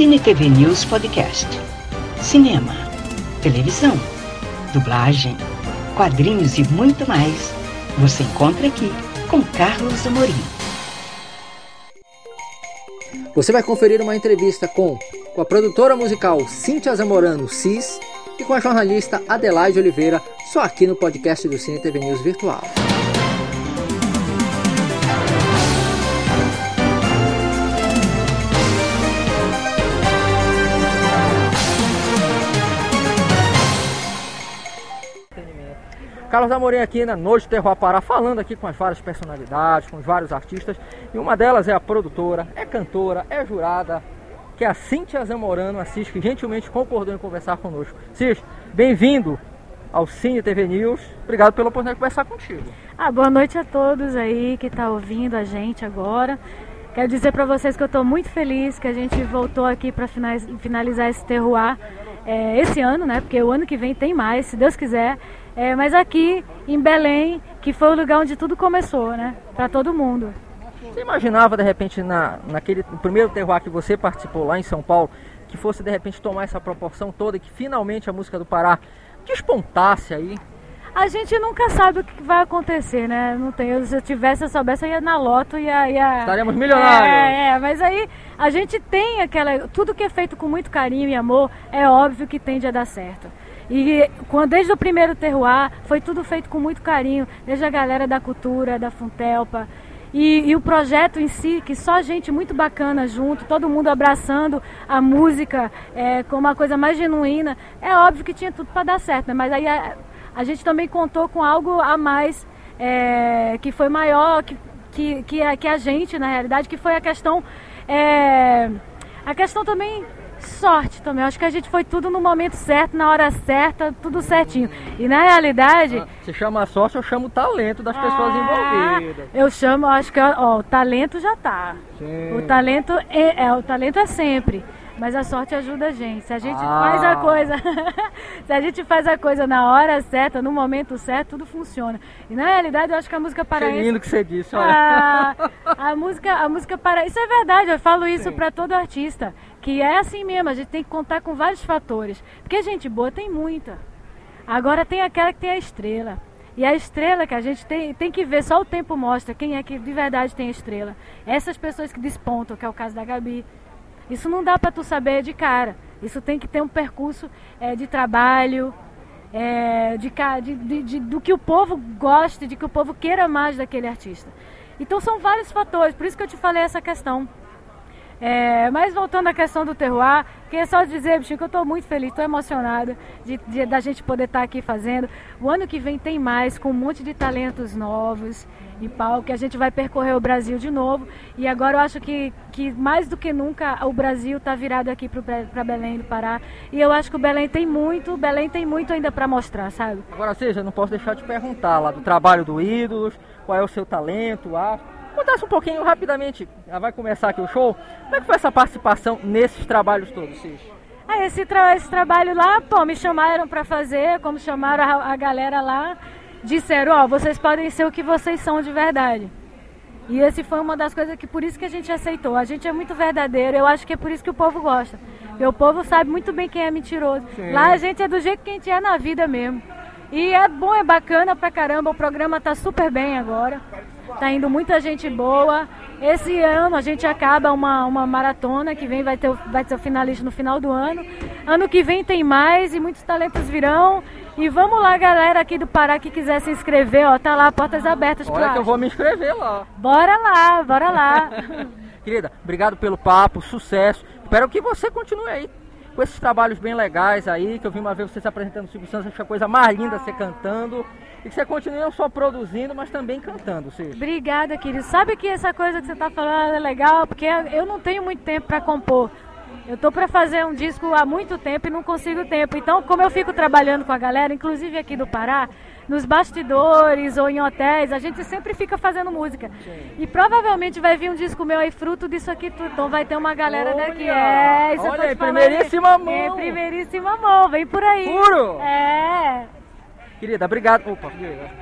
Cine TV News Podcast. Cinema, televisão, dublagem, quadrinhos e muito mais. Você encontra aqui com Carlos Amorim. Você vai conferir uma entrevista com, com a produtora musical Cíntia Zamorano Cis e com a jornalista Adelaide Oliveira, só aqui no podcast do Cine TV News Virtual. Carlos Amorim aqui na Noite Terroir Pará, falando aqui com as várias personalidades, com os vários artistas. E uma delas é a produtora, é cantora, é jurada, que é a Cíntia Zamorano Assis, que gentilmente concordou em conversar conosco. Cis, bem-vindo ao Cine TV News. Obrigado pela oportunidade de conversar contigo. Ah, boa noite a todos aí que está ouvindo a gente agora. Quero dizer para vocês que eu estou muito feliz que a gente voltou aqui para finalizar esse terroir é, esse ano, né? Porque o ano que vem tem mais, se Deus quiser. É, mas aqui em Belém, que foi o lugar onde tudo começou, né? Para todo mundo. Você imaginava de repente na, naquele no primeiro terroir que você participou lá em São Paulo, que fosse de repente tomar essa proporção toda e que finalmente a música do Pará despontasse aí? A gente nunca sabe o que vai acontecer, né? Não tem. Se eu tivesse, eu soubesse, eu ia na loto e ia, ia... Estaremos milionários. É, é, mas aí a gente tem aquela. Tudo que é feito com muito carinho e amor é óbvio que tende a dar certo. E quando, desde o primeiro terroir, foi tudo feito com muito carinho, desde a galera da cultura, da Funtelpa. E, e, o projeto em si, que só gente muito bacana junto, todo mundo abraçando a música é, como uma coisa mais genuína, é óbvio que tinha tudo para dar certo, né? mas aí a, a, gente também contou com algo a mais é, que foi maior que, que, que, a, que a gente, na realidade, que foi a questão. É, a questão também sorte também. Acho que a gente foi tudo no momento certo, na hora certa, tudo certinho. E na realidade. Ah, você chama sorte, eu chamo o talento das pessoas ah, envolvidas. Eu chamo, acho que ó, o talento já tá. Sim. O talento é, é, o talento é sempre. Mas a sorte ajuda a gente. Se a gente ah. faz a coisa, se a gente faz a coisa na hora certa, no momento certo, tudo funciona. E na realidade, eu acho que a música paraense. Que lindo que você disse, olha. A, a música, a música paraense, isso é verdade. Eu falo isso para todo artista, que é assim mesmo. A gente tem que contar com vários fatores, porque gente boa tem muita. Agora tem aquela que tem a estrela. E a estrela que a gente tem, tem que ver, só o tempo mostra quem é que de verdade tem estrela. Essas pessoas que despontam, que é o caso da Gabi, isso não dá para tu saber de cara. Isso tem que ter um percurso é, de trabalho, é, de, de, de, do que o povo goste, de que o povo queira mais daquele artista. Então são vários fatores, por isso que eu te falei essa questão. É, mas voltando à questão do terroir, queria só dizer, bichinho, que eu estou muito feliz, estou emocionada de, de, da gente poder estar tá aqui fazendo. O ano que vem tem mais, com um monte de talentos novos e pau, que a gente vai percorrer o Brasil de novo. E agora eu acho que, que mais do que nunca o Brasil está virado aqui para Belém do Pará. E eu acho que o Belém tem muito, Belém tem muito ainda para mostrar, sabe? Agora, seja, não posso deixar de perguntar lá do trabalho do Ídolos, qual é o seu talento, acho Contasse um pouquinho rapidamente, já vai começar aqui o show. Como é que foi essa participação nesses trabalhos todos, Cis? É, esse, tra esse trabalho lá, pô, me chamaram para fazer, como chamaram a, a galera lá, disseram, ó, oh, vocês podem ser o que vocês são de verdade. E esse foi uma das coisas que por isso que a gente aceitou. A gente é muito verdadeiro, eu acho que é por isso que o povo gosta. Porque o povo sabe muito bem quem é mentiroso. Sim. Lá a gente é do jeito que a gente é na vida mesmo. E é bom, é bacana pra caramba, o programa tá super bem agora. Tá indo muita gente boa. Esse ano a gente acaba uma, uma maratona que vem, vai ter, vai ser o finalista no final do ano. Ano que vem tem mais e muitos talentos virão. E vamos lá, galera aqui do Pará que quiser se inscrever, ó, tá lá, portas abertas para. Olha que eu vou me inscrever lá. Bora lá, bora lá. Querida, obrigado pelo papo, sucesso. Espero que você continue aí com esses trabalhos bem legais aí, que eu vi uma vez você se apresentando no Silvio Santos, achei a coisa mais linda você cantando. E que você continue não só produzindo, mas também cantando, Cid. Obrigada, querido. Sabe que essa coisa que você está falando é legal, porque eu não tenho muito tempo para compor. Eu tô para fazer um disco há muito tempo e não consigo tempo. Então, como eu fico trabalhando com a galera, inclusive aqui do Pará, nos bastidores ou em hotéis, a gente sempre fica fazendo música. E provavelmente vai vir um disco meu aí fruto disso aqui tudo. Então vai ter uma galera olha, daqui. É, isso olha, eu tô primeiríssima mão. É, primeiríssima mão, vem por aí. Puro? É. Querida, obrigado. Opa,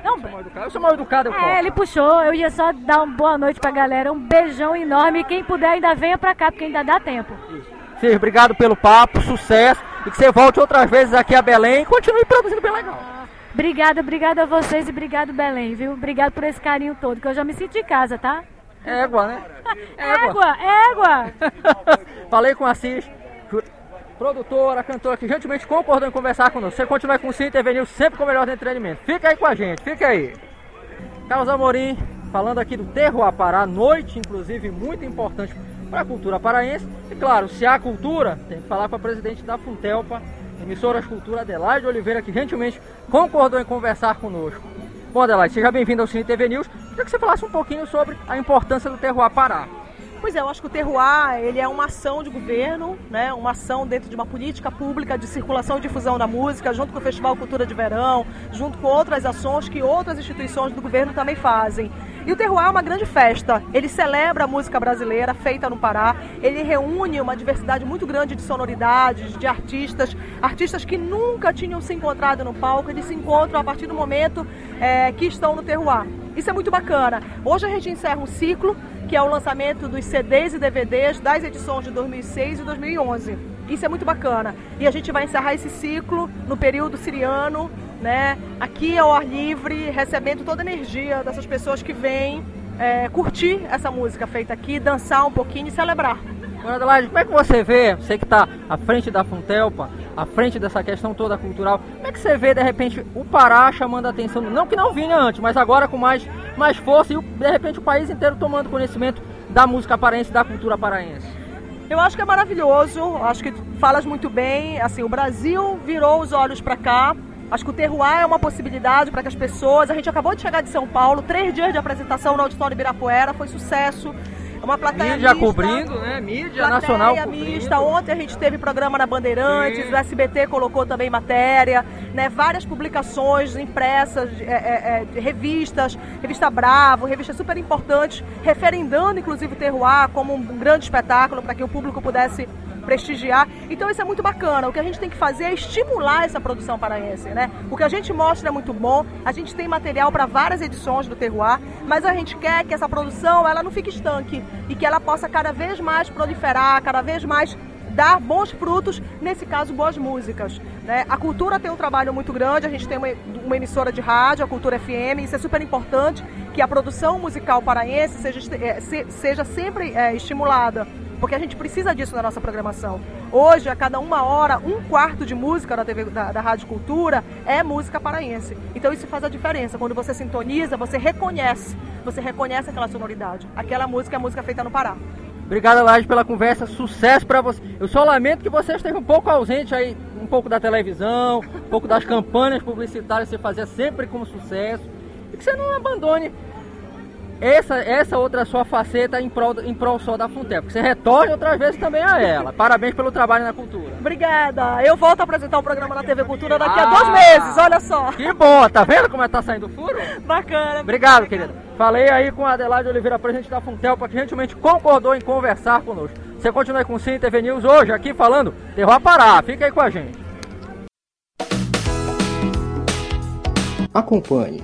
não, eu sou mal educado, eu sou mal educado, eu É, ele puxou, eu ia só dar uma boa noite pra galera, um beijão enorme. Quem puder ainda venha pra cá, porque ainda dá tempo. Isso. Obrigado pelo papo, sucesso e que você volte outras vezes aqui a Belém e continue produzindo bem legal. Obrigada, obrigada a vocês e obrigado Belém, viu? Obrigado por esse carinho todo, que eu já me sinto em casa, tá? Égua, né? Égua, égua! Falei com a Assis, produtora, cantora, que gentilmente concordou em conversar conosco. Você continua com o TV News, sempre com o melhor entretenimento. Fica aí com a gente, fica aí. Carlos Amorim, falando aqui do Terroir Pará, noite inclusive muito importante para a cultura paraense. E claro, se há cultura, tem que falar com a presidente da Funtelpa, emissoras Cultura, Adelaide Oliveira, que gentilmente concordou em conversar conosco. Bom, Adelaide, seja bem-vindo ao Cine TV News. Queria que você falasse um pouquinho sobre a importância do Terroir Pará. Pois é, eu acho que o terroir ele é uma ação de governo, né? uma ação dentro de uma política pública de circulação e difusão da música, junto com o Festival Cultura de Verão, junto com outras ações que outras instituições do governo também fazem. E o terroir é uma grande festa. Ele celebra a música brasileira feita no Pará. Ele reúne uma diversidade muito grande de sonoridades, de artistas, artistas que nunca tinham se encontrado no palco. Eles se encontram a partir do momento é, que estão no terroir. Isso é muito bacana. Hoje a gente encerra um ciclo que é o lançamento dos CDs e DVDs das edições de 2006 e 2011. Isso é muito bacana. E a gente vai encerrar esse ciclo no período siriano, né? Aqui ao ar livre, recebendo toda a energia dessas pessoas que vêm é, curtir essa música feita aqui, dançar um pouquinho e celebrar. Dona Adelaide, como é que você vê, você que está à frente da Funtelpa, à frente dessa questão toda cultural, como é que você vê de repente o Pará chamando a atenção, não que não vinha antes, mas agora com mais, mais força e de repente o país inteiro tomando conhecimento da música paraense, da cultura paraense? Eu acho que é maravilhoso, acho que falas muito bem, assim, o Brasil virou os olhos para cá, Acho que o terroir é uma possibilidade para que as pessoas. A gente acabou de chegar de São Paulo, três dias de apresentação no Auditório Ibirapuera, foi sucesso. É uma plateia mídia mista, cobrindo, né? Mídia plateia nacional mista. cobrindo. Ontem a gente teve programa na Bandeirantes, Sim. o SBT colocou também matéria, né? Várias publicações impressas, é, é, é, revistas, revista Bravo, revistas super importantes, referendando inclusive o terroir como um grande espetáculo para que o público pudesse prestigiar. Então isso é muito bacana. O que a gente tem que fazer é estimular essa produção paraense, né? O que a gente mostra é muito bom. A gente tem material para várias edições do Terroir, mas a gente quer que essa produção ela não fique estanque e que ela possa cada vez mais proliferar, cada vez mais dar bons frutos, nesse caso boas músicas. Né? A cultura tem um trabalho muito grande, a gente tem uma, uma emissora de rádio, a Cultura FM, isso é super importante, que a produção musical paraense seja, eh, se- seja sempre eh, estimulada porque a gente precisa disso na nossa programação. Hoje, a cada uma hora, um quarto de música da, TV, da, da Rádio Cultura é música paraense. Então isso faz a diferença. Quando você sintoniza, você reconhece. Você reconhece aquela sonoridade. Aquela música é música feita no Pará. Obrigado, Laje, pela conversa. Sucesso para você. Eu só lamento que você esteja um pouco ausente aí, um pouco da televisão, um pouco das campanhas publicitárias que você fazia sempre com sucesso. E que você não abandone essa, essa outra sua faceta em prol, em prol só da Funtep. Que você retorne outras vezes também a ela. Parabéns pelo trabalho na cultura. Obrigada. Eu volto a apresentar o programa na TV Cultura daqui a Ah. dois meses. Olha só. Que bom, tá vendo como é que tá saindo o furo? Bacana. Obrigado, querida. Falei aí com a Adelaide Oliveira, presidente da Funtelpa, que gentilmente concordou em conversar conosco. Você continua aí com o Cine TV News hoje, aqui falando Terror Pará. Fica aí com a gente. Acompanhe